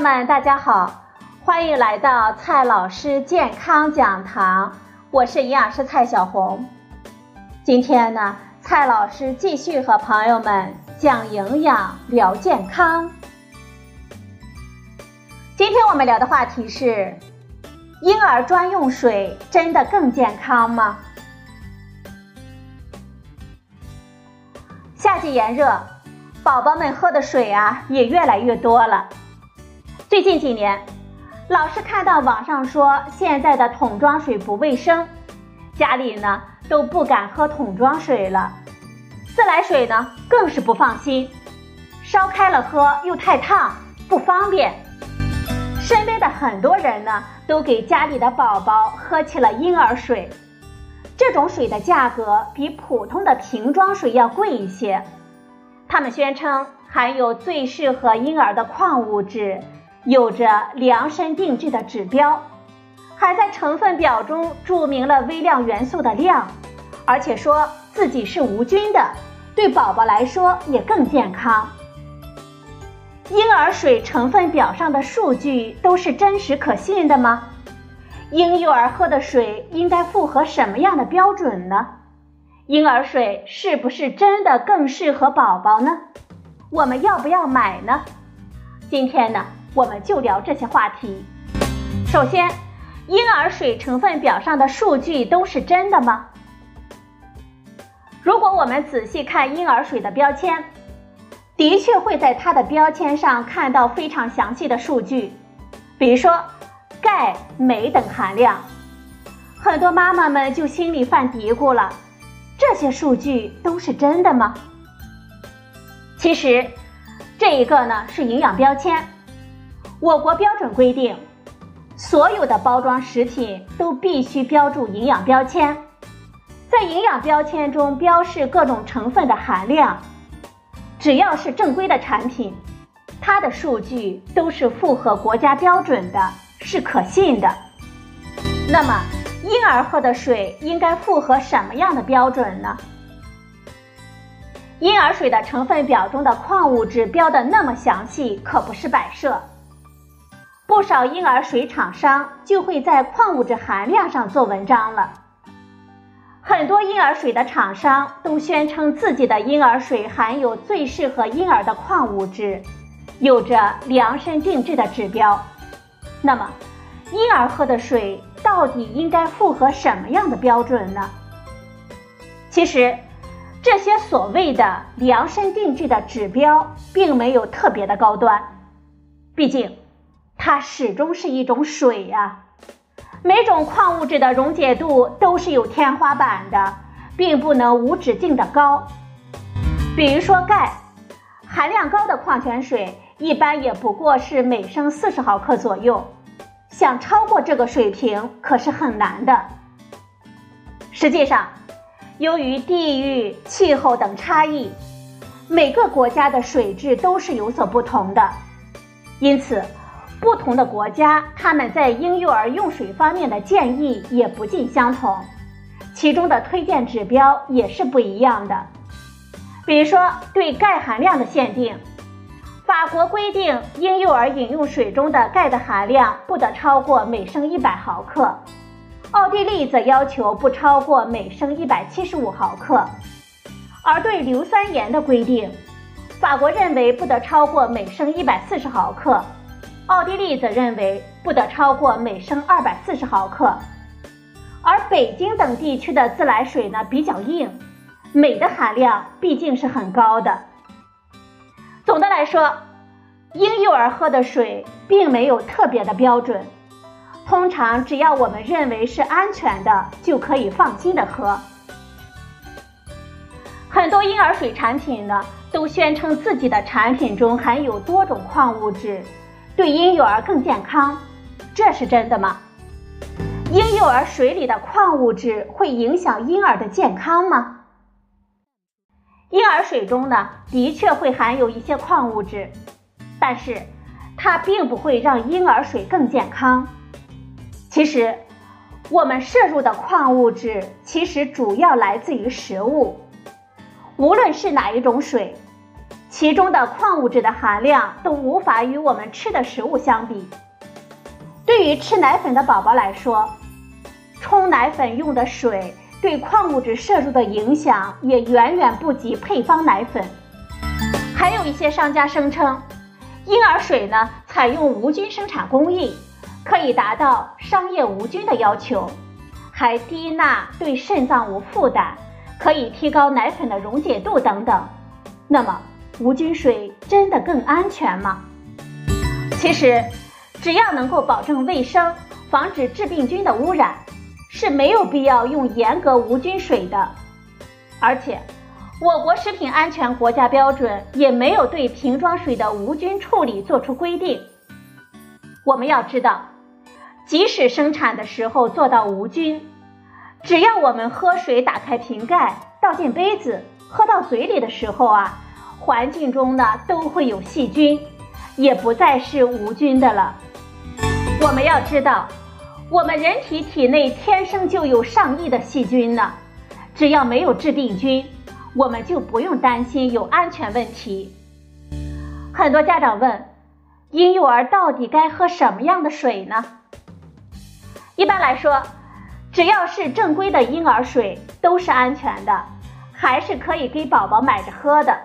朋友们，大家好，欢迎来到蔡老师健康讲堂，我是营养师蔡小红。今天呢，蔡老师继续和朋友们讲营养聊健康。今天我们聊的话题是：婴儿专用水真的更健康吗？夏季炎热，宝宝们喝的水啊也越来越多了。最近几年，老是看到网上说现在的桶装水不卫生，家里呢都不敢喝桶装水了。自来水呢更是不放心，烧开了喝又太烫，不方便。身边的很多人呢都给家里的宝宝喝起了婴儿水，这种水的价格比普通的瓶装水要贵一些。他们宣称含有最适合婴儿的矿物质。有着量身定制的指标，还在成分表中注明了微量元素的量，而且说自己是无菌的，对宝宝来说也更健康。婴儿水成分表上的数据都是真实可信的吗？婴幼儿喝的水应该符合什么样的标准呢？婴儿水是不是真的更适合宝宝呢？我们要不要买呢？今天呢？我们就聊这些话题。首先，婴儿水成分表上的数据都是真的吗？如果我们仔细看婴儿水的标签，的确会在它的标签上看到非常详细的数据，比如说钙、镁等含量。很多妈妈们就心里犯嘀咕了：这些数据都是真的吗？其实，这一个呢是营养标签。我国标准规定，所有的包装食品都必须标注营养标签，在营养标签中标示各种成分的含量。只要是正规的产品，它的数据都是符合国家标准的，是可信的。那么，婴儿喝的水应该符合什么样的标准呢？婴儿水的成分表中的矿物质标的那么详细，可不是摆设。不少婴儿水厂商就会在矿物质含量上做文章了。很多婴儿水的厂商都宣称自己的婴儿水含有最适合婴儿的矿物质，有着量身定制的指标。那么，婴儿喝的水到底应该符合什么样的标准呢？其实，这些所谓的量身定制的指标并没有特别的高端，毕竟。它始终是一种水呀，每种矿物质的溶解度都是有天花板的，并不能无止境的高。比如说钙，含量高的矿泉水一般也不过是每升四十毫克左右，想超过这个水平可是很难的。实际上，由于地域、气候等差异，每个国家的水质都是有所不同的，因此。不同的国家，他们在婴幼儿用水方面的建议也不尽相同，其中的推荐指标也是不一样的。比如说，对钙含量的限定，法国规定婴幼儿饮用水中的钙的含量不得超过每升一百毫克，奥地利则要求不超过每升一百七十五毫克。而对硫酸盐的规定，法国认为不得超过每升一百四十毫克。奥地利则认为不得超过每升二百四十毫克，而北京等地区的自来水呢比较硬，镁的含量毕竟是很高的。总的来说，婴幼儿喝的水并没有特别的标准，通常只要我们认为是安全的，就可以放心的喝。很多婴儿水产品呢都宣称自己的产品中含有多种矿物质。对婴幼儿更健康，这是真的吗？婴幼儿水里的矿物质会影响婴儿的健康吗？婴儿水中呢，的确会含有一些矿物质，但是它并不会让婴儿水更健康。其实，我们摄入的矿物质其实主要来自于食物，无论是哪一种水，其中的矿物质的含量都无法与我们吃的食物相比。对于吃奶粉的宝宝来说，冲奶粉用的水对矿物质摄入的影响也远远不及配方奶粉。还有一些商家声称，婴儿水呢采用无菌生产工艺，可以达到商业无菌的要求，还低钠，对肾脏无负担，可以提高奶粉的溶解度等等。那么，无菌水真的更安全吗？其实，只要能够保证卫生，防止致病菌的污染，是没有必要用严格无菌水的。而且，我国食品安全国家标准也没有对瓶装水的无菌处理作出规定。我们要知道，即使生产的时候做到无菌，只要我们喝水打开瓶盖，倒进杯子，喝到嘴里的时候啊。环境中呢都会有细菌，也不再是无菌的了。我们要知道，我们人体体内天生就有上亿的细菌呢，只要没有致病菌，我们就不用担心有安全问题。很多家长问，婴幼儿到底该喝什么样的水呢？一般来说，只要是正规的婴儿水都是安全的，还是可以给宝宝买着喝的。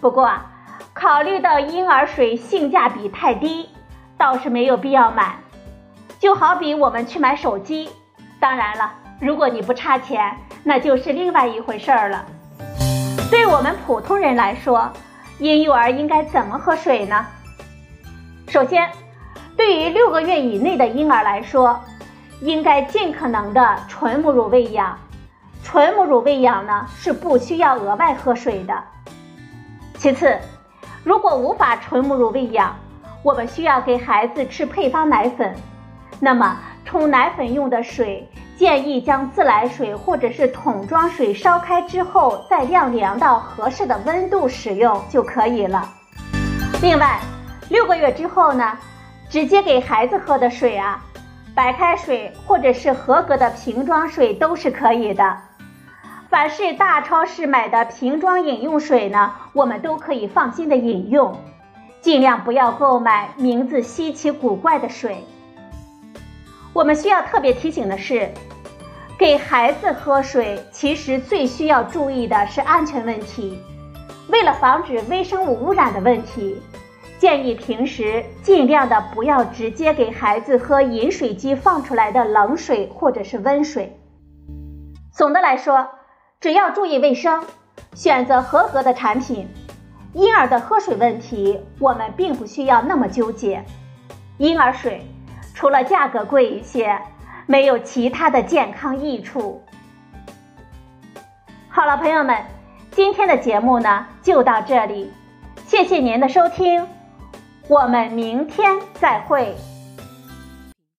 不过啊，考虑到婴儿水性价比太低，倒是没有必要买。就好比我们去买手机，当然了，如果你不差钱，那就是另外一回事儿了。对我们普通人来说，婴幼儿应该怎么喝水呢？首先，对于六个月以内的婴儿来说，应该尽可能的纯母乳喂养。纯母乳喂养呢，是不需要额外喝水的。其次，如果无法纯母乳喂养，我们需要给孩子吃配方奶粉。那么，冲奶粉用的水，建议将自来水或者是桶装水烧开之后，再晾凉到合适的温度使用就可以了。另外，六个月之后呢，直接给孩子喝的水啊，白开水或者是合格的瓶装水都是可以的。凡是大超市买的瓶装饮用水呢，我们都可以放心的饮用，尽量不要购买名字稀奇古怪的水。我们需要特别提醒的是，给孩子喝水，其实最需要注意的是安全问题。为了防止微生物污染的问题，建议平时尽量的不要直接给孩子喝饮水机放出来的冷水或者是温水。总的来说。只要注意卫生，选择合格的产品，婴儿的喝水问题我们并不需要那么纠结。婴儿水除了价格贵一些，没有其他的健康益处。好了，朋友们，今天的节目呢就到这里，谢谢您的收听，我们明天再会。